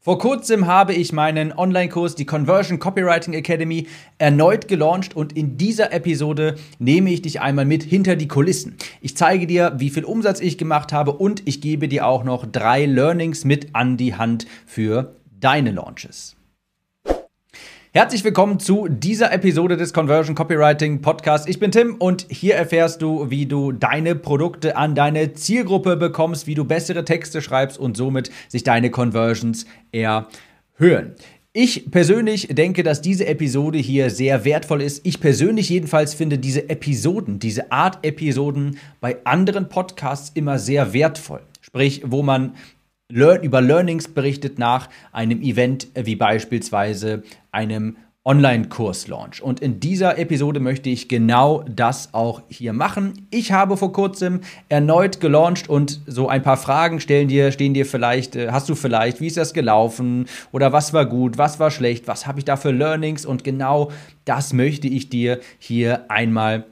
Vor kurzem habe ich meinen Online-Kurs, die Conversion Copywriting Academy, erneut gelauncht und in dieser Episode nehme ich dich einmal mit hinter die Kulissen. Ich zeige dir, wie viel Umsatz ich gemacht habe und ich gebe dir auch noch drei Learnings mit an die Hand für deine Launches. Herzlich willkommen zu dieser Episode des Conversion Copywriting Podcasts. Ich bin Tim und hier erfährst du, wie du deine Produkte an deine Zielgruppe bekommst, wie du bessere Texte schreibst und somit sich deine Conversions erhöhen. Ich persönlich denke, dass diese Episode hier sehr wertvoll ist. Ich persönlich jedenfalls finde diese Episoden, diese Art Episoden bei anderen Podcasts immer sehr wertvoll. Sprich, wo man Learn über Learnings berichtet nach einem Event wie beispielsweise einem Online-Kurs-Launch. Und in dieser Episode möchte ich genau das auch hier machen. Ich habe vor kurzem erneut gelauncht und so ein paar Fragen stellen dir, stehen dir vielleicht, äh, hast du vielleicht, wie ist das gelaufen oder was war gut, was war schlecht, was habe ich da für Learnings und genau das möchte ich dir hier einmal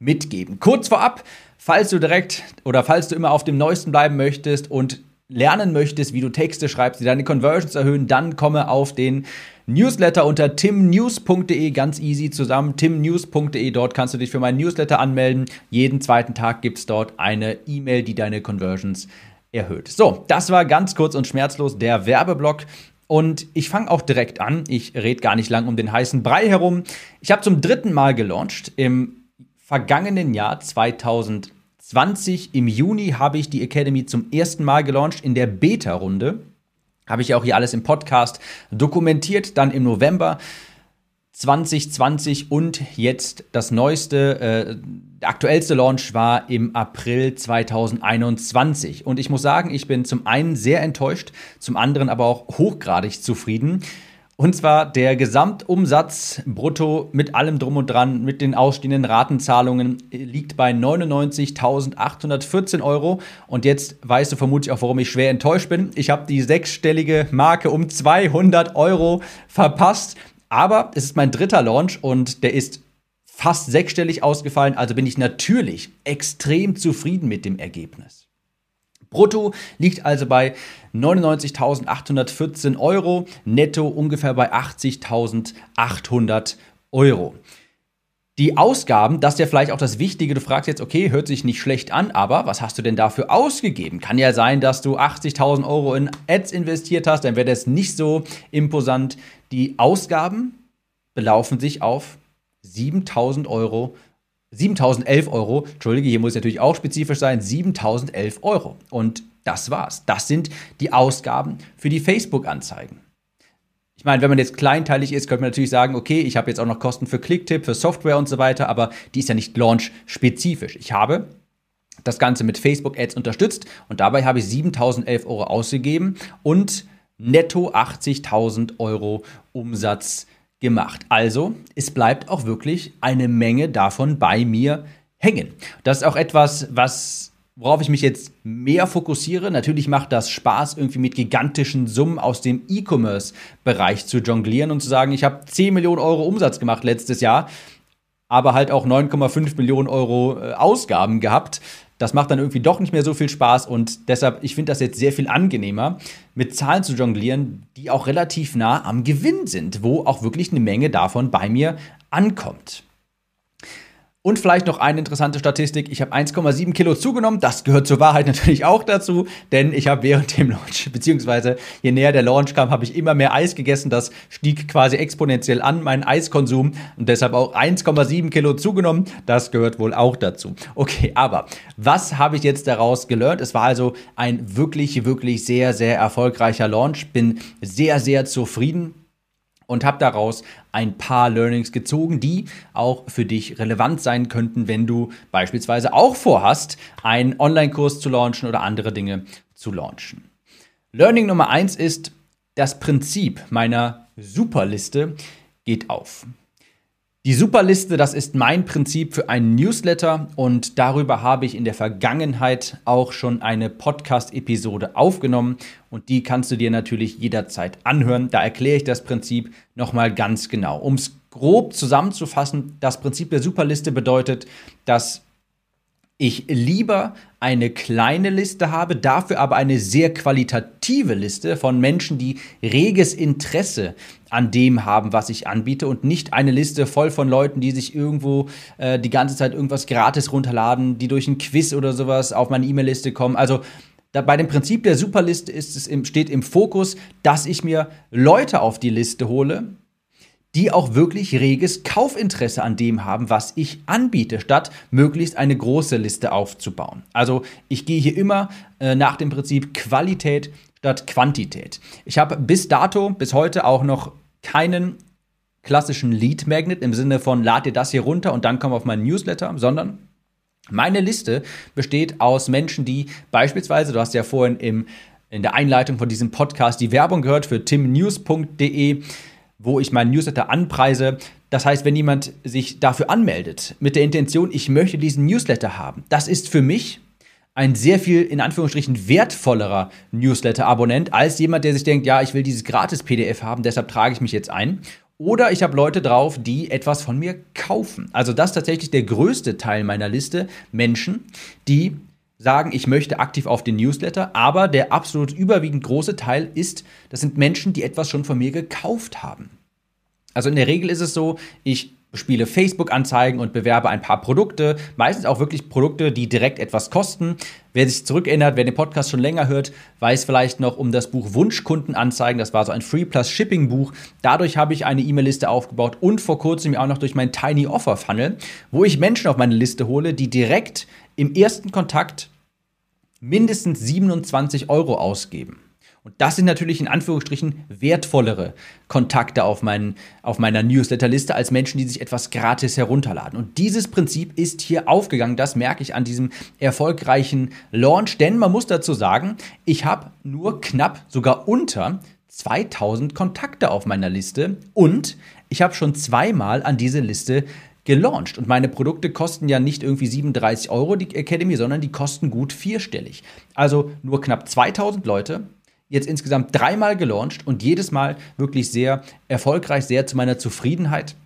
mitgeben. Kurz vorab, falls du direkt oder falls du immer auf dem Neuesten bleiben möchtest und lernen möchtest, wie du Texte schreibst, die deine Conversions erhöhen, dann komme auf den Newsletter unter timnews.de, ganz easy zusammen, timnews.de, dort kannst du dich für meinen Newsletter anmelden. Jeden zweiten Tag gibt es dort eine E-Mail, die deine Conversions erhöht. So, das war ganz kurz und schmerzlos der Werbeblock. Und ich fange auch direkt an. Ich rede gar nicht lang um den heißen Brei herum. Ich habe zum dritten Mal gelauncht im vergangenen Jahr 2020. 20 im Juni habe ich die Academy zum ersten Mal gelauncht in der Beta-Runde. Habe ich auch hier alles im Podcast dokumentiert. Dann im November 2020 und jetzt das neueste, äh, der aktuellste Launch war im April 2021. Und ich muss sagen, ich bin zum einen sehr enttäuscht, zum anderen aber auch hochgradig zufrieden. Und zwar der Gesamtumsatz brutto mit allem drum und dran, mit den ausstehenden Ratenzahlungen, liegt bei 99.814 Euro. Und jetzt weißt du vermutlich auch, warum ich schwer enttäuscht bin. Ich habe die sechsstellige Marke um 200 Euro verpasst. Aber es ist mein dritter Launch und der ist fast sechsstellig ausgefallen. Also bin ich natürlich extrem zufrieden mit dem Ergebnis. Brutto liegt also bei 99.814 Euro, netto ungefähr bei 80.800 Euro. Die Ausgaben, das ist ja vielleicht auch das Wichtige. Du fragst jetzt, okay, hört sich nicht schlecht an, aber was hast du denn dafür ausgegeben? Kann ja sein, dass du 80.000 Euro in Ads investiert hast, dann wäre das nicht so imposant. Die Ausgaben belaufen sich auf 7.000 Euro 7011 Euro, entschuldige, hier muss natürlich auch spezifisch sein, 7011 Euro. Und das war's. Das sind die Ausgaben für die Facebook-Anzeigen. Ich meine, wenn man jetzt kleinteilig ist, könnte man natürlich sagen, okay, ich habe jetzt auch noch Kosten für Clicktip, für Software und so weiter, aber die ist ja nicht launch-spezifisch. Ich habe das Ganze mit Facebook-Ads unterstützt und dabei habe ich 7011 Euro ausgegeben und netto 80.000 Euro Umsatz gemacht. Also, es bleibt auch wirklich eine Menge davon bei mir hängen. Das ist auch etwas, was worauf ich mich jetzt mehr fokussiere. Natürlich macht das Spaß, irgendwie mit gigantischen Summen aus dem E-Commerce-Bereich zu jonglieren und zu sagen, ich habe 10 Millionen Euro Umsatz gemacht letztes Jahr, aber halt auch 9,5 Millionen Euro äh, Ausgaben gehabt. Das macht dann irgendwie doch nicht mehr so viel Spaß und deshalb, ich finde das jetzt sehr viel angenehmer, mit Zahlen zu jonglieren, die auch relativ nah am Gewinn sind, wo auch wirklich eine Menge davon bei mir ankommt. Und vielleicht noch eine interessante Statistik. Ich habe 1,7 Kilo zugenommen. Das gehört zur Wahrheit natürlich auch dazu, denn ich habe während dem Launch, beziehungsweise je näher der Launch kam, habe ich immer mehr Eis gegessen. Das stieg quasi exponentiell an, mein Eiskonsum. Und deshalb auch 1,7 Kilo zugenommen. Das gehört wohl auch dazu. Okay, aber was habe ich jetzt daraus gelernt? Es war also ein wirklich, wirklich sehr, sehr erfolgreicher Launch. Bin sehr, sehr zufrieden und habe daraus ein paar Learnings gezogen, die auch für dich relevant sein könnten, wenn du beispielsweise auch vorhast, einen Online-Kurs zu launchen oder andere Dinge zu launchen. Learning Nummer eins ist, das Prinzip meiner Superliste geht auf. Die Superliste, das ist mein Prinzip für einen Newsletter und darüber habe ich in der Vergangenheit auch schon eine Podcast-Episode aufgenommen und die kannst du dir natürlich jederzeit anhören. Da erkläre ich das Prinzip nochmal ganz genau. Um es grob zusammenzufassen, das Prinzip der Superliste bedeutet, dass ich lieber eine kleine Liste habe, dafür aber eine sehr qualitative Liste von Menschen, die reges Interesse an dem haben, was ich anbiete und nicht eine Liste voll von Leuten, die sich irgendwo äh, die ganze Zeit irgendwas gratis runterladen, die durch ein Quiz oder sowas auf meine E-Mail-Liste kommen. Also da, bei dem Prinzip der Superliste ist es im, steht im Fokus, dass ich mir Leute auf die Liste hole, die auch wirklich reges Kaufinteresse an dem haben, was ich anbiete, statt möglichst eine große Liste aufzubauen. Also ich gehe hier immer äh, nach dem Prinzip Qualität statt Quantität. Ich habe bis dato, bis heute auch noch keinen klassischen Lead Magnet im Sinne von lad dir das hier runter und dann komm auf meinen Newsletter, sondern meine Liste besteht aus Menschen, die beispielsweise, du hast ja vorhin im, in der Einleitung von diesem Podcast die Werbung gehört für timnews.de, wo ich meinen Newsletter anpreise. Das heißt, wenn jemand sich dafür anmeldet, mit der Intention, ich möchte diesen Newsletter haben, das ist für mich ein sehr viel, in Anführungsstrichen, wertvollerer Newsletter-Abonnent als jemand, der sich denkt, ja, ich will dieses Gratis-PDF haben, deshalb trage ich mich jetzt ein. Oder ich habe Leute drauf, die etwas von mir kaufen. Also das ist tatsächlich der größte Teil meiner Liste. Menschen, die sagen, ich möchte aktiv auf den Newsletter, aber der absolut überwiegend große Teil ist, das sind Menschen, die etwas schon von mir gekauft haben. Also in der Regel ist es so, ich spiele Facebook-Anzeigen und bewerbe ein paar Produkte, meistens auch wirklich Produkte, die direkt etwas kosten. Wer sich zurückerinnert, wer den Podcast schon länger hört, weiß vielleicht noch um das Buch Wunschkundenanzeigen. Das war so ein Free Plus Shipping Buch. Dadurch habe ich eine E-Mail-Liste aufgebaut und vor kurzem auch noch durch mein Tiny Offer Funnel, wo ich Menschen auf meine Liste hole, die direkt im ersten Kontakt mindestens 27 Euro ausgeben. Und das sind natürlich in Anführungsstrichen wertvollere Kontakte auf, meinen, auf meiner Newsletterliste als Menschen, die sich etwas gratis herunterladen. Und dieses Prinzip ist hier aufgegangen. Das merke ich an diesem erfolgreichen Launch. Denn man muss dazu sagen, ich habe nur knapp, sogar unter 2000 Kontakte auf meiner Liste und ich habe schon zweimal an diese Liste gelauncht. Und meine Produkte kosten ja nicht irgendwie 37 Euro, die Academy, sondern die kosten gut vierstellig. Also nur knapp 2000 Leute jetzt insgesamt dreimal gelauncht und jedes Mal wirklich sehr erfolgreich, sehr zu meiner Zufriedenheit.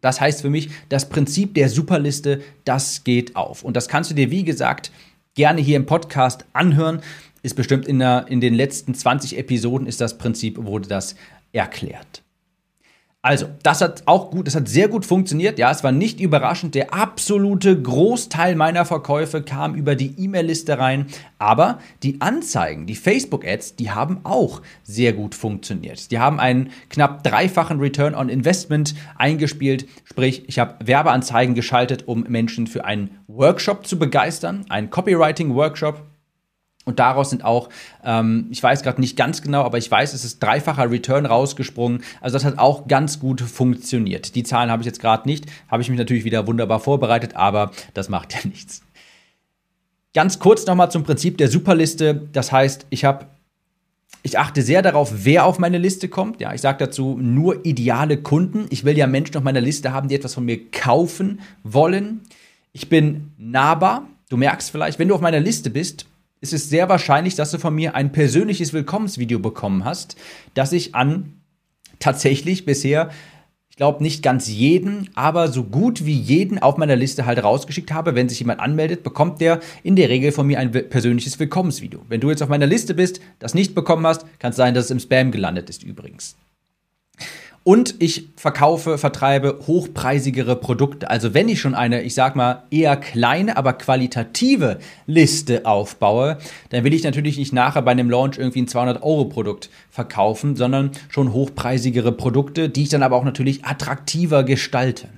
Das heißt für mich, das Prinzip der Superliste, das geht auf. Und das kannst du dir, wie gesagt, gerne hier im Podcast anhören. Ist bestimmt in, der, in den letzten 20 Episoden ist das Prinzip, wurde das erklärt. Also, das hat auch gut, das hat sehr gut funktioniert. Ja, es war nicht überraschend. Der absolute Großteil meiner Verkäufe kam über die E-Mail-Liste rein. Aber die Anzeigen, die Facebook-Ads, die haben auch sehr gut funktioniert. Die haben einen knapp dreifachen Return on Investment eingespielt. Sprich, ich habe Werbeanzeigen geschaltet, um Menschen für einen Workshop zu begeistern, einen Copywriting-Workshop und daraus sind auch, ähm, ich weiß gerade nicht ganz genau, aber ich weiß, es ist dreifacher Return rausgesprungen. Also das hat auch ganz gut funktioniert. Die Zahlen habe ich jetzt gerade nicht, habe ich mich natürlich wieder wunderbar vorbereitet, aber das macht ja nichts. Ganz kurz nochmal zum Prinzip der Superliste. Das heißt, ich habe ich achte sehr darauf, wer auf meine Liste kommt. Ja, ich sage dazu nur ideale Kunden. Ich will ja Menschen auf meiner Liste haben, die etwas von mir kaufen wollen. Ich bin nahbar. Du merkst vielleicht, wenn du auf meiner Liste bist, ist es sehr wahrscheinlich, dass du von mir ein persönliches Willkommensvideo bekommen hast, das ich an tatsächlich bisher, ich glaube nicht ganz jeden, aber so gut wie jeden auf meiner Liste halt rausgeschickt habe. Wenn sich jemand anmeldet, bekommt der in der Regel von mir ein persönliches Willkommensvideo. Wenn du jetzt auf meiner Liste bist, das nicht bekommen hast, kann es sein, dass es im Spam gelandet ist übrigens. Und ich verkaufe, vertreibe hochpreisigere Produkte. Also wenn ich schon eine, ich sag mal, eher kleine, aber qualitative Liste aufbaue, dann will ich natürlich nicht nachher bei einem Launch irgendwie ein 200-Euro-Produkt verkaufen, sondern schon hochpreisigere Produkte, die ich dann aber auch natürlich attraktiver gestalte.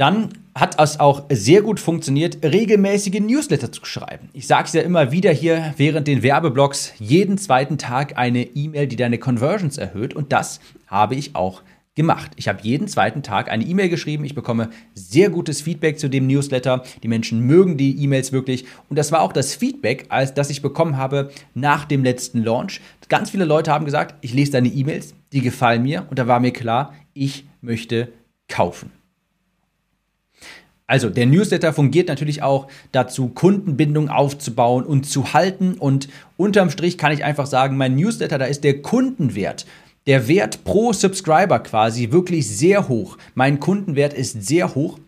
Dann hat es auch sehr gut funktioniert, regelmäßige Newsletter zu schreiben. Ich sage es ja immer wieder hier während den Werbeblocks, jeden zweiten Tag eine E-Mail, die deine Conversions erhöht. Und das habe ich auch gemacht. Ich habe jeden zweiten Tag eine E-Mail geschrieben. Ich bekomme sehr gutes Feedback zu dem Newsletter. Die Menschen mögen die E-Mails wirklich. Und das war auch das Feedback, als das ich bekommen habe nach dem letzten Launch. Ganz viele Leute haben gesagt, ich lese deine E-Mails, die gefallen mir. Und da war mir klar, ich möchte kaufen. Also der Newsletter fungiert natürlich auch dazu, Kundenbindung aufzubauen und zu halten. Und unterm Strich kann ich einfach sagen, mein Newsletter, da ist der Kundenwert, der Wert pro Subscriber quasi wirklich sehr hoch. Mein Kundenwert ist sehr hoch.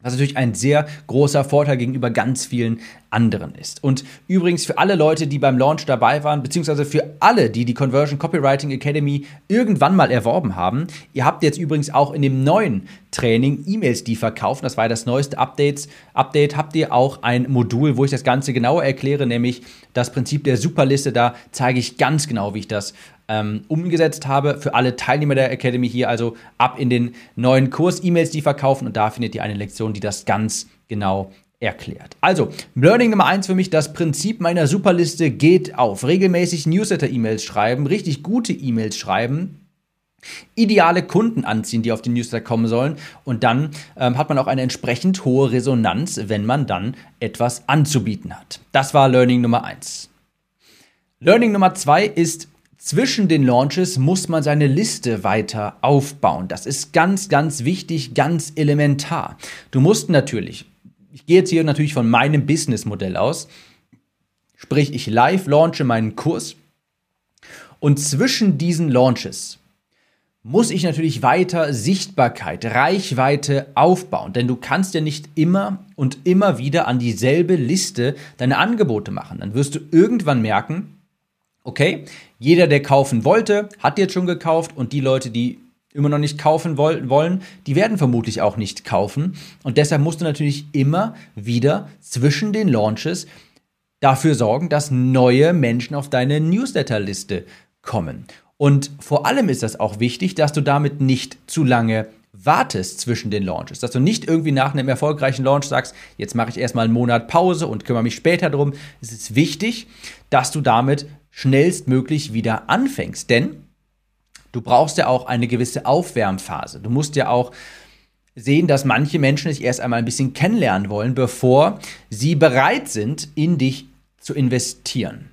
Was natürlich ein sehr großer Vorteil gegenüber ganz vielen anderen ist. Und übrigens für alle Leute, die beim Launch dabei waren, beziehungsweise für alle, die die Conversion Copywriting Academy irgendwann mal erworben haben, ihr habt jetzt übrigens auch in dem neuen Training E-Mails, die verkaufen. Das war das neueste Updates. Update habt ihr auch ein Modul, wo ich das Ganze genauer erkläre, nämlich das Prinzip der Superliste. Da zeige ich ganz genau, wie ich das ähm, umgesetzt habe für alle Teilnehmer der Academy hier. Also ab in den neuen Kurs E-Mails, die verkaufen und da findet ihr eine Lektion, die das ganz genau erklärt. Also, Learning Nummer eins für mich, das Prinzip meiner Superliste geht auf. Regelmäßig Newsletter-E-Mails schreiben, richtig gute E-Mails schreiben, ideale Kunden anziehen, die auf den Newsletter kommen sollen. Und dann ähm, hat man auch eine entsprechend hohe Resonanz, wenn man dann etwas anzubieten hat. Das war Learning Nummer eins. Learning Nummer zwei ist zwischen den Launches muss man seine Liste weiter aufbauen. Das ist ganz, ganz wichtig, ganz elementar. Du musst natürlich, ich gehe jetzt hier natürlich von meinem Businessmodell aus, sprich ich live launche meinen Kurs und zwischen diesen Launches muss ich natürlich weiter Sichtbarkeit, Reichweite aufbauen. Denn du kannst ja nicht immer und immer wieder an dieselbe Liste deine Angebote machen. Dann wirst du irgendwann merken, okay, jeder, der kaufen wollte, hat jetzt schon gekauft und die Leute, die immer noch nicht kaufen wollen, die werden vermutlich auch nicht kaufen. Und deshalb musst du natürlich immer wieder zwischen den Launches dafür sorgen, dass neue Menschen auf deine Newsletterliste kommen. Und vor allem ist das auch wichtig, dass du damit nicht zu lange wartest zwischen den Launches, dass du nicht irgendwie nach einem erfolgreichen Launch sagst, jetzt mache ich erstmal einen Monat Pause und kümmere mich später drum. Es ist wichtig, dass du damit schnellstmöglich wieder anfängst. Denn du brauchst ja auch eine gewisse Aufwärmphase. Du musst ja auch sehen, dass manche Menschen sich erst einmal ein bisschen kennenlernen wollen, bevor sie bereit sind, in dich zu investieren.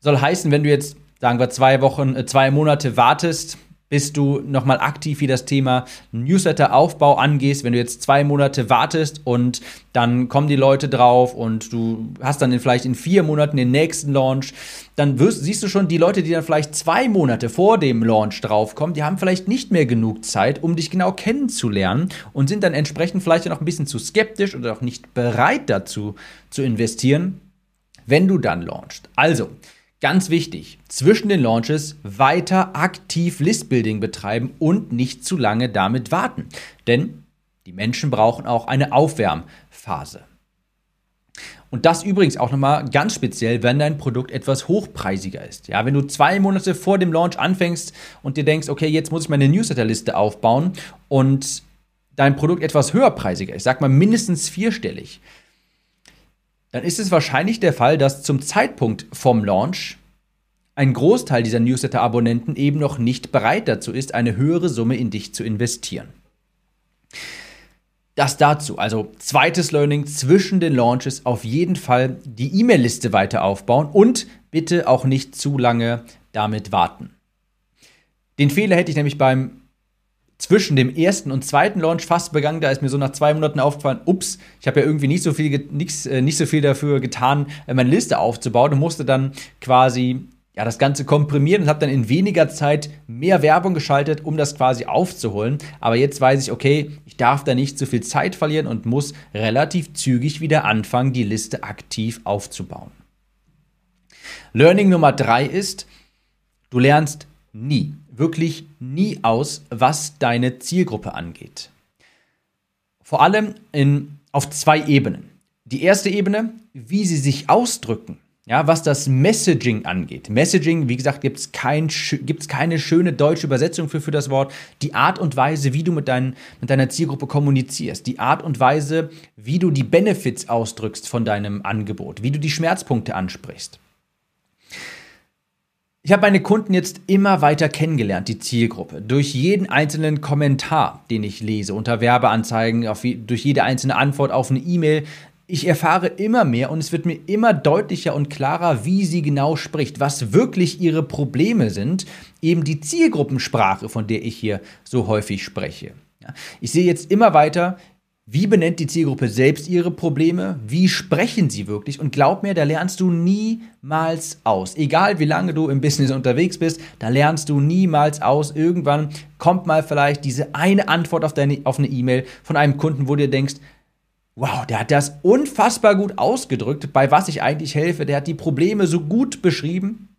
Soll heißen, wenn du jetzt, sagen wir, zwei Wochen, äh, zwei Monate wartest, bis du nochmal aktiv wie das Thema Newsletter-Aufbau angehst. Wenn du jetzt zwei Monate wartest und dann kommen die Leute drauf und du hast dann vielleicht in vier Monaten den nächsten Launch, dann wirst, siehst du schon, die Leute, die dann vielleicht zwei Monate vor dem Launch draufkommen, die haben vielleicht nicht mehr genug Zeit, um dich genau kennenzulernen und sind dann entsprechend vielleicht noch ein bisschen zu skeptisch oder auch nicht bereit dazu zu investieren, wenn du dann launchst. Also, Ganz wichtig, zwischen den Launches weiter aktiv Listbuilding betreiben und nicht zu lange damit warten. Denn die Menschen brauchen auch eine Aufwärmphase. Und das übrigens auch nochmal ganz speziell, wenn dein Produkt etwas hochpreisiger ist. Ja, wenn du zwei Monate vor dem Launch anfängst und dir denkst, okay, jetzt muss ich meine Newsletterliste aufbauen und dein Produkt etwas höherpreisiger ist, sag mal mindestens vierstellig, dann ist es wahrscheinlich der Fall, dass zum Zeitpunkt vom Launch ein Großteil dieser Newsletter-Abonnenten eben noch nicht bereit dazu ist, eine höhere Summe in dich zu investieren. Das dazu. Also zweites Learning zwischen den Launches auf jeden Fall die E-Mail-Liste weiter aufbauen und bitte auch nicht zu lange damit warten. Den Fehler hätte ich nämlich beim zwischen dem ersten und zweiten Launch fast begangen. Da ist mir so nach zwei Monaten aufgefallen, ups, ich habe ja irgendwie nicht so viel, nix, äh, nicht so viel dafür getan, äh, meine Liste aufzubauen und musste dann quasi ja, das Ganze komprimieren und habe dann in weniger Zeit mehr Werbung geschaltet, um das quasi aufzuholen. Aber jetzt weiß ich, okay, ich darf da nicht zu viel Zeit verlieren und muss relativ zügig wieder anfangen, die Liste aktiv aufzubauen. Learning Nummer drei ist, du lernst nie wirklich nie aus, was deine Zielgruppe angeht. Vor allem in, auf zwei Ebenen. Die erste Ebene, wie sie sich ausdrücken. Ja, was das Messaging angeht. Messaging, wie gesagt, gibt es kein, keine schöne deutsche Übersetzung für, für das Wort. Die Art und Weise, wie du mit, dein, mit deiner Zielgruppe kommunizierst. Die Art und Weise, wie du die Benefits ausdrückst von deinem Angebot. Wie du die Schmerzpunkte ansprichst. Ich habe meine Kunden jetzt immer weiter kennengelernt, die Zielgruppe, durch jeden einzelnen Kommentar, den ich lese, unter Werbeanzeigen, durch jede einzelne Antwort auf eine E-Mail. Ich erfahre immer mehr und es wird mir immer deutlicher und klarer, wie sie genau spricht, was wirklich ihre Probleme sind, eben die Zielgruppensprache, von der ich hier so häufig spreche. Ich sehe jetzt immer weiter, Wie benennt die Zielgruppe selbst ihre Probleme? Wie sprechen sie wirklich? Und glaub mir, da lernst du niemals aus. Egal wie lange du im Business unterwegs bist, da lernst du niemals aus. Irgendwann kommt mal vielleicht diese eine Antwort auf, deine, auf eine E-Mail von einem Kunden, wo du dir denkst, wow, der hat das unfassbar gut ausgedrückt, bei was ich eigentlich helfe. Der hat die Probleme so gut beschrieben.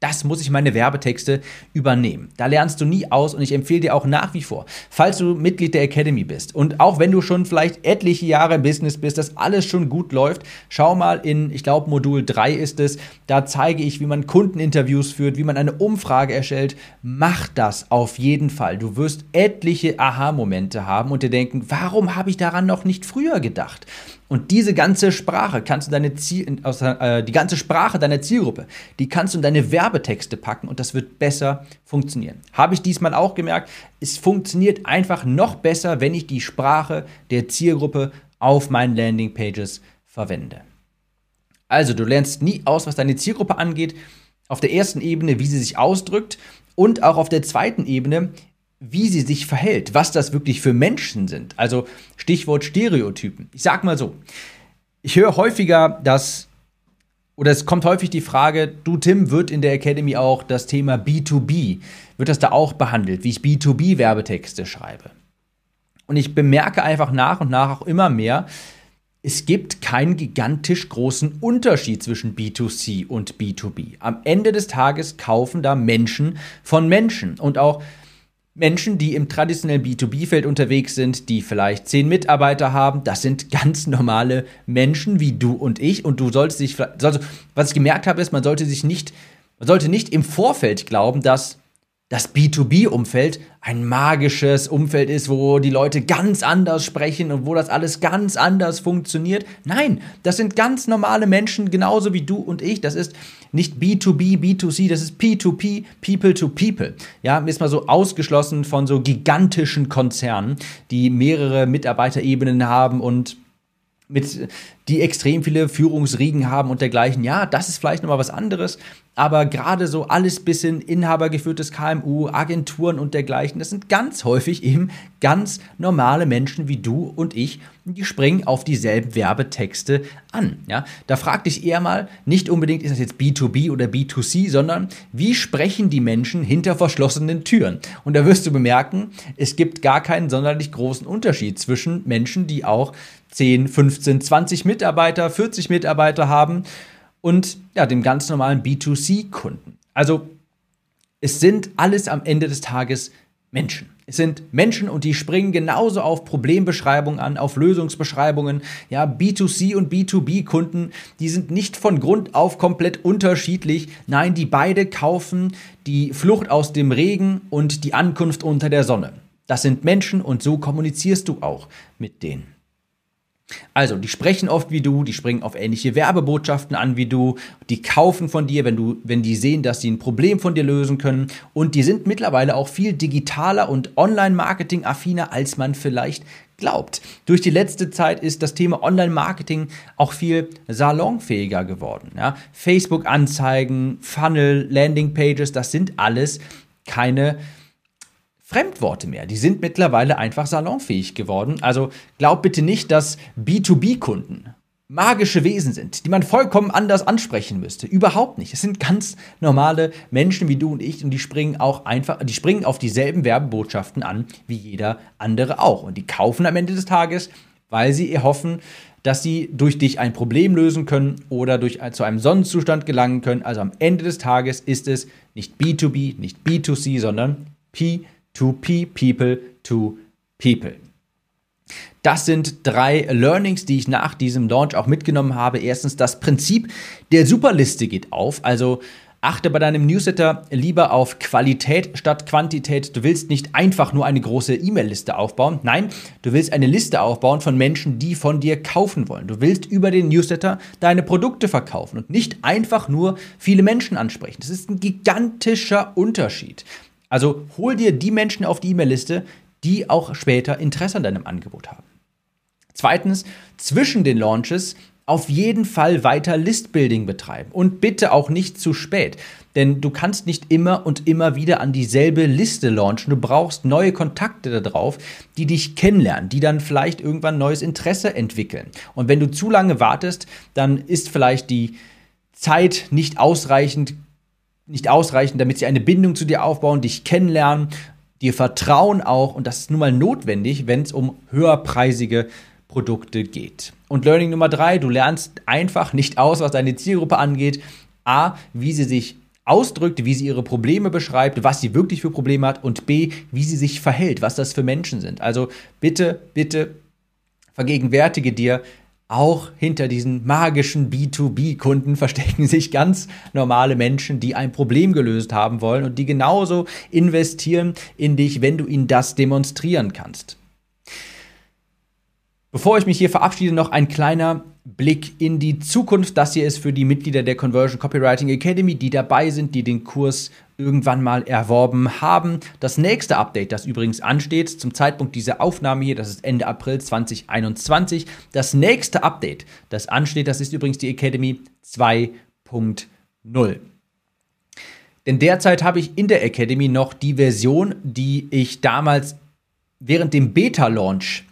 Das muss ich meine Werbetexte übernehmen. Da lernst du nie aus und ich empfehle dir auch nach wie vor, falls du Mitglied der Academy bist und auch wenn du schon vielleicht etliche Jahre im Business bist, dass alles schon gut läuft, schau mal in, ich glaube, Modul 3 ist es, da zeige ich, wie man Kundeninterviews führt, wie man eine Umfrage erstellt. Mach das auf jeden Fall. Du wirst etliche Aha-Momente haben und dir denken, warum habe ich daran noch nicht früher gedacht? Und diese ganze Sprache kannst du deine Ziel, äh, die ganze Sprache deiner Zielgruppe, die kannst du in deine Werbetexte packen und das wird besser funktionieren. Habe ich diesmal auch gemerkt, es funktioniert einfach noch besser, wenn ich die Sprache der Zielgruppe auf meinen Landingpages verwende. Also, du lernst nie aus, was deine Zielgruppe angeht. Auf der ersten Ebene, wie sie sich ausdrückt und auch auf der zweiten Ebene, wie sie sich verhält, was das wirklich für Menschen sind. Also Stichwort Stereotypen. Ich sag mal so, ich höre häufiger, dass, oder es kommt häufig die Frage, du Tim, wird in der Academy auch das Thema B2B, wird das da auch behandelt, wie ich B2B-Werbetexte schreibe? Und ich bemerke einfach nach und nach auch immer mehr, es gibt keinen gigantisch großen Unterschied zwischen B2C und B2B. Am Ende des Tages kaufen da Menschen von Menschen. Und auch Menschen, die im traditionellen B2B-Feld unterwegs sind, die vielleicht zehn Mitarbeiter haben, das sind ganz normale Menschen wie du und ich. Und du solltest dich, also, was ich gemerkt habe, ist, man sollte sich nicht, man sollte nicht im Vorfeld glauben, dass das B2B-Umfeld ein magisches Umfeld ist, wo die Leute ganz anders sprechen und wo das alles ganz anders funktioniert. Nein, das sind ganz normale Menschen, genauso wie du und ich. Das ist nicht B2B, B2C, das ist P2P, People to People. Ja, ist mal so ausgeschlossen von so gigantischen Konzernen, die mehrere Mitarbeiterebenen haben und mit, die extrem viele Führungsriegen haben und dergleichen. Ja, das ist vielleicht nochmal was anderes, aber gerade so alles bis in inhabergeführtes KMU, Agenturen und dergleichen, das sind ganz häufig eben ganz normale Menschen wie du und ich, die springen auf dieselben Werbetexte an. Ja, da frag dich eher mal, nicht unbedingt ist das jetzt B2B oder B2C, sondern wie sprechen die Menschen hinter verschlossenen Türen? Und da wirst du bemerken, es gibt gar keinen sonderlich großen Unterschied zwischen Menschen, die auch 10, 15, 20 Mitarbeiter, 40 Mitarbeiter haben und ja, dem ganz normalen B2C-Kunden. Also es sind alles am Ende des Tages Menschen. Es sind Menschen und die springen genauso auf Problembeschreibungen an, auf Lösungsbeschreibungen. Ja, B2C und B2B-Kunden, die sind nicht von Grund auf komplett unterschiedlich. Nein, die beide kaufen die Flucht aus dem Regen und die Ankunft unter der Sonne. Das sind Menschen und so kommunizierst du auch mit denen. Also, die sprechen oft wie du, die springen auf ähnliche Werbebotschaften an wie du, die kaufen von dir, wenn du, wenn die sehen, dass sie ein Problem von dir lösen können. Und die sind mittlerweile auch viel digitaler und Online-Marketing-affiner, als man vielleicht glaubt. Durch die letzte Zeit ist das Thema Online-Marketing auch viel salonfähiger geworden. Ja? Facebook-Anzeigen, Funnel, Landing-Pages, das sind alles keine Fremdworte mehr. Die sind mittlerweile einfach salonfähig geworden. Also glaub bitte nicht, dass B2B-Kunden magische Wesen sind, die man vollkommen anders ansprechen müsste. Überhaupt nicht. Es sind ganz normale Menschen wie du und ich und die springen auch einfach, die springen auf dieselben Werbebotschaften an wie jeder andere auch. Und die kaufen am Ende des Tages, weil sie erhoffen, dass sie durch dich ein Problem lösen können oder durch zu einem Sonnenzustand gelangen können. Also am Ende des Tages ist es nicht B2B, nicht B2C, sondern P2P to P people to people. Das sind drei Learnings, die ich nach diesem Launch auch mitgenommen habe. Erstens, das Prinzip der Superliste geht auf. Also achte bei deinem Newsletter lieber auf Qualität statt Quantität. Du willst nicht einfach nur eine große E-Mail-Liste aufbauen. Nein, du willst eine Liste aufbauen von Menschen, die von dir kaufen wollen. Du willst über den Newsletter deine Produkte verkaufen und nicht einfach nur viele Menschen ansprechen. Das ist ein gigantischer Unterschied. Also hol dir die Menschen auf die E-Mail-Liste, die auch später Interesse an deinem Angebot haben. Zweitens, zwischen den Launches auf jeden Fall weiter Listbuilding betreiben und bitte auch nicht zu spät. Denn du kannst nicht immer und immer wieder an dieselbe Liste launchen. Du brauchst neue Kontakte da drauf, die dich kennenlernen, die dann vielleicht irgendwann neues Interesse entwickeln. Und wenn du zu lange wartest, dann ist vielleicht die Zeit nicht ausreichend, nicht ausreichend, damit sie eine Bindung zu dir aufbauen, dich kennenlernen, dir vertrauen auch. Und das ist nun mal notwendig, wenn es um höherpreisige Produkte geht. Und Learning Nummer drei, du lernst einfach nicht aus, was deine Zielgruppe angeht. A, wie sie sich ausdrückt, wie sie ihre Probleme beschreibt, was sie wirklich für Probleme hat und B, wie sie sich verhält, was das für Menschen sind. Also bitte, bitte vergegenwärtige dir, auch hinter diesen magischen B2B-Kunden verstecken sich ganz normale Menschen, die ein Problem gelöst haben wollen und die genauso investieren in dich, wenn du ihnen das demonstrieren kannst. Bevor ich mich hier verabschiede, noch ein kleiner Blick in die Zukunft. Das hier ist für die Mitglieder der Conversion Copywriting Academy, die dabei sind, die den Kurs irgendwann mal erworben haben. Das nächste Update, das übrigens ansteht, zum Zeitpunkt dieser Aufnahme hier, das ist Ende April 2021. Das nächste Update, das ansteht, das ist übrigens die Academy 2.0. Denn derzeit habe ich in der Academy noch die Version, die ich damals während dem Beta-Launch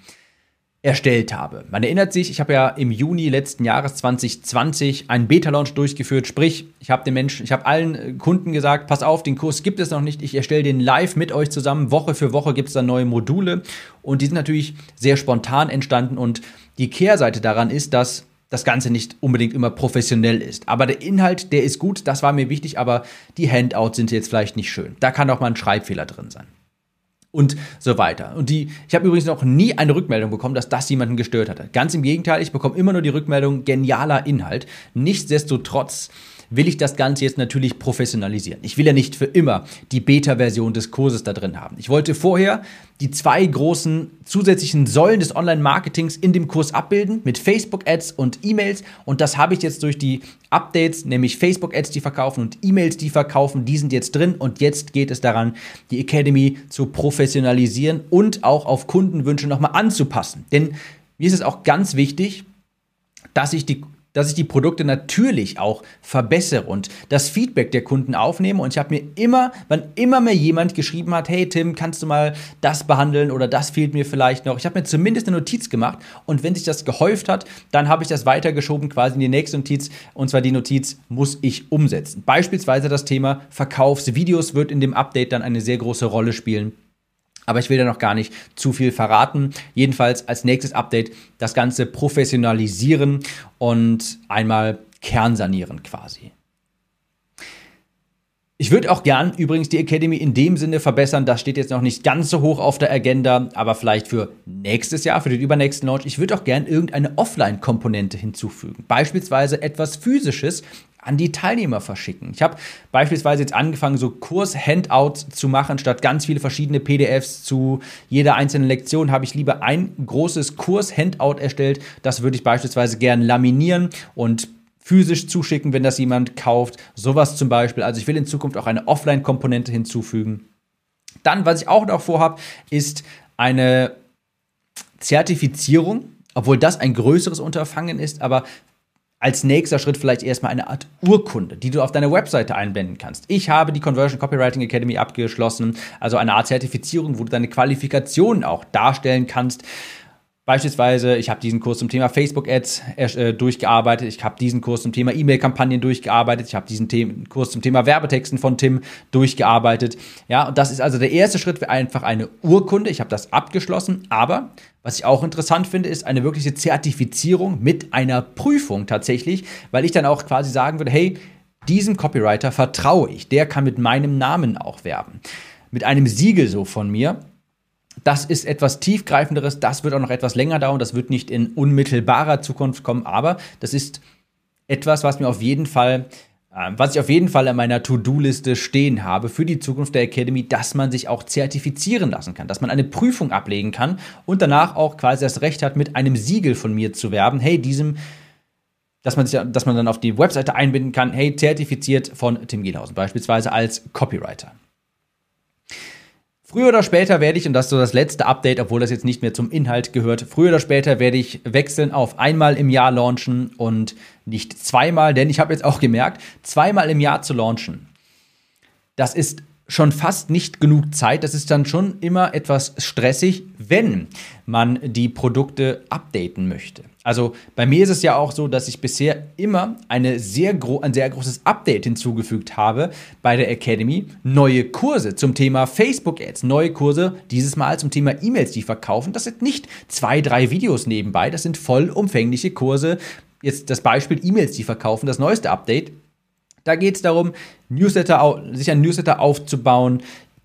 erstellt habe. Man erinnert sich, ich habe ja im Juni letzten Jahres 2020 einen Beta-Launch durchgeführt, sprich, ich habe den Menschen, ich habe allen äh, Kunden gesagt, pass auf, den Kurs gibt es noch nicht, ich erstelle den live mit euch zusammen, Woche für Woche gibt es dann neue Module. Und die sind natürlich sehr spontan entstanden. Und die Kehrseite daran ist, dass das Ganze nicht unbedingt immer professionell ist. Aber der Inhalt, der ist gut, das war mir wichtig, aber die Handouts sind jetzt vielleicht nicht schön. Da kann auch mal ein Schreibfehler drin sein und so weiter. Und die, ich habe übrigens noch nie eine Rückmeldung bekommen, dass das jemanden gestört hatte. Ganz im Gegenteil, ich bekomme immer nur die Rückmeldung genialer Inhalt. Nichtsdestotrotz will ich das Ganze jetzt natürlich professionalisieren. Ich will ja nicht für immer die Beta-Version des Kurses da drin haben. Ich wollte vorher die zwei großen zusätzlichen Säulen des Online-Marketings in dem Kurs abbilden mit Facebook-Ads und E-Mails. Und das habe ich jetzt durch die Updates, nämlich Facebook-Ads, die verkaufen und E-Mails, die verkaufen, die sind jetzt drin. Und jetzt geht es daran, die Academy zu professionalisieren und auch auf Kundenwünsche nochmal anzupassen. Denn mir ist es auch ganz wichtig, dass ich die dass ich die Produkte natürlich auch verbessere und das Feedback der Kunden aufnehme. Und ich habe mir immer, wann immer mir jemand geschrieben hat, hey Tim, kannst du mal das behandeln oder das fehlt mir vielleicht noch. Ich habe mir zumindest eine Notiz gemacht und wenn sich das gehäuft hat, dann habe ich das weitergeschoben quasi in die nächste Notiz und zwar die Notiz muss ich umsetzen. Beispielsweise das Thema Verkaufsvideos wird in dem Update dann eine sehr große Rolle spielen. Aber ich will da noch gar nicht zu viel verraten. Jedenfalls als nächstes Update das Ganze professionalisieren und einmal kernsanieren quasi. Ich würde auch gern übrigens die Academy in dem Sinne verbessern, das steht jetzt noch nicht ganz so hoch auf der Agenda, aber vielleicht für nächstes Jahr, für den übernächsten Launch. Ich würde auch gern irgendeine Offline-Komponente hinzufügen. Beispielsweise etwas Physisches, an die Teilnehmer verschicken. Ich habe beispielsweise jetzt angefangen, so Kurs-Handouts zu machen, statt ganz viele verschiedene PDFs zu jeder einzelnen Lektion habe ich lieber ein großes Kurs-Handout erstellt. Das würde ich beispielsweise gern laminieren und physisch zuschicken, wenn das jemand kauft. Sowas zum Beispiel. Also ich will in Zukunft auch eine Offline-Komponente hinzufügen. Dann, was ich auch noch vorhabe, ist eine Zertifizierung, obwohl das ein größeres Unterfangen ist, aber als nächster Schritt vielleicht erstmal eine Art Urkunde, die du auf deine Webseite einbinden kannst. Ich habe die Conversion Copywriting Academy abgeschlossen, also eine Art Zertifizierung, wo du deine Qualifikationen auch darstellen kannst. Beispielsweise, ich habe diesen Kurs zum Thema Facebook-Ads äh, durchgearbeitet, ich habe diesen Kurs zum Thema E-Mail-Kampagnen durchgearbeitet, ich habe diesen The Kurs zum Thema Werbetexten von Tim durchgearbeitet. Ja, und das ist also der erste Schritt für einfach eine Urkunde. Ich habe das abgeschlossen, aber was ich auch interessant finde, ist eine wirkliche Zertifizierung mit einer Prüfung tatsächlich, weil ich dann auch quasi sagen würde, hey, diesem Copywriter vertraue ich, der kann mit meinem Namen auch werben. Mit einem Siegel so von mir. Das ist etwas tiefgreifenderes, das wird auch noch etwas länger dauern, das wird nicht in unmittelbarer Zukunft kommen, aber das ist etwas, was mir auf jeden Fall ähm, was ich auf jeden Fall in meiner To-Do-Liste stehen habe für die Zukunft der Academy, dass man sich auch zertifizieren lassen kann, dass man eine Prüfung ablegen kann und danach auch quasi das Recht hat, mit einem Siegel von mir zu werben. Hey, diesem, dass man, sich, dass man dann auf die Webseite einbinden kann, hey, zertifiziert von Tim Gielhausen, beispielsweise als Copywriter. Früher oder später werde ich, und das ist so das letzte Update, obwohl das jetzt nicht mehr zum Inhalt gehört, früher oder später werde ich wechseln auf einmal im Jahr launchen und nicht zweimal, denn ich habe jetzt auch gemerkt, zweimal im Jahr zu launchen, das ist schon fast nicht genug Zeit. Das ist dann schon immer etwas stressig, wenn man die Produkte updaten möchte. Also bei mir ist es ja auch so, dass ich bisher immer eine sehr ein sehr großes Update hinzugefügt habe bei der Academy. Neue Kurse zum Thema Facebook Ads, neue Kurse dieses Mal zum Thema E-Mails, die verkaufen. Das sind nicht zwei, drei Videos nebenbei, das sind vollumfängliche Kurse. Jetzt das Beispiel E-Mails, die verkaufen, das neueste Update da geht es darum, Newsletter, sich ein Newsletter aufzubauen,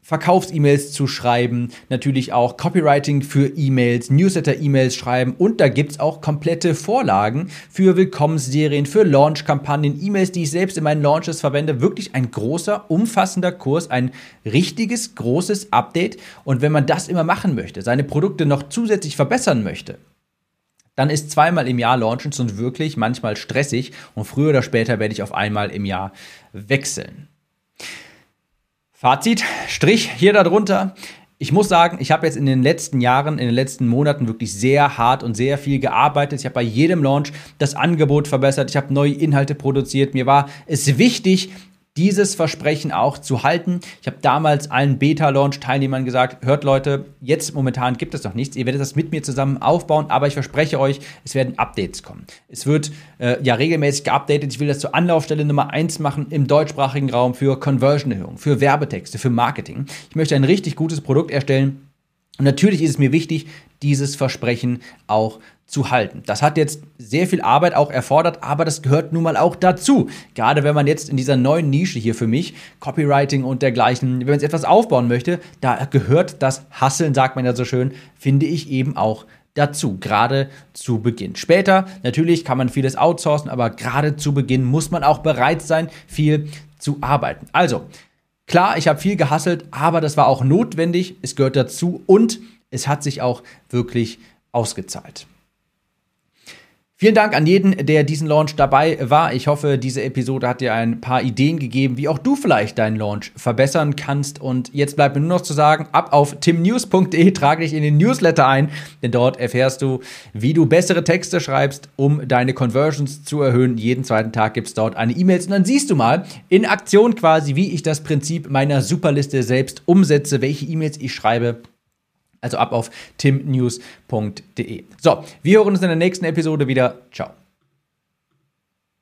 Verkaufs-E-Mails zu schreiben, natürlich auch Copywriting für E-Mails, Newsletter-E-Mails schreiben und da gibt es auch komplette Vorlagen für Willkommensserien, für Launch-Kampagnen, E-Mails, die ich selbst in meinen Launches verwende. Wirklich ein großer, umfassender Kurs, ein richtiges, großes Update. Und wenn man das immer machen möchte, seine Produkte noch zusätzlich verbessern möchte, dann ist zweimal im Jahr Launchen schon wirklich manchmal stressig und früher oder später werde ich auf einmal im Jahr wechseln. Fazit, Strich hier darunter. Ich muss sagen, ich habe jetzt in den letzten Jahren, in den letzten Monaten wirklich sehr hart und sehr viel gearbeitet. Ich habe bei jedem Launch das Angebot verbessert. Ich habe neue Inhalte produziert. Mir war es wichtig, dieses Versprechen auch zu halten. Ich habe damals allen Beta-Launch-Teilnehmern gesagt, hört Leute, jetzt momentan gibt es noch nichts, ihr werdet das mit mir zusammen aufbauen, aber ich verspreche euch, es werden Updates kommen. Es wird äh, ja regelmäßig geupdatet, ich will das zur Anlaufstelle Nummer 1 machen im deutschsprachigen Raum für Conversion-Erhöhung, für Werbetexte, für Marketing. Ich möchte ein richtig gutes Produkt erstellen, und natürlich ist es mir wichtig, dieses Versprechen auch zu halten. Das hat jetzt sehr viel Arbeit auch erfordert, aber das gehört nun mal auch dazu. Gerade wenn man jetzt in dieser neuen Nische hier für mich, Copywriting und dergleichen, wenn man jetzt etwas aufbauen möchte, da gehört das Hasseln, sagt man ja so schön, finde ich eben auch dazu, gerade zu Beginn. Später, natürlich kann man vieles outsourcen, aber gerade zu Beginn muss man auch bereit sein, viel zu arbeiten. Also, klar, ich habe viel gehasselt, aber das war auch notwendig, es gehört dazu und es hat sich auch wirklich ausgezahlt. Vielen Dank an jeden, der diesen Launch dabei war. Ich hoffe, diese Episode hat dir ein paar Ideen gegeben, wie auch du vielleicht deinen Launch verbessern kannst. Und jetzt bleibt mir nur noch zu sagen, ab auf timnews.de, trage dich in den Newsletter ein, denn dort erfährst du, wie du bessere Texte schreibst, um deine Conversions zu erhöhen. Jeden zweiten Tag gibt es dort eine E-Mail und dann siehst du mal in Aktion quasi, wie ich das Prinzip meiner Superliste selbst umsetze, welche E-Mails ich schreibe also ab auf timnews.de. So, wir hören uns in der nächsten Episode wieder. Ciao.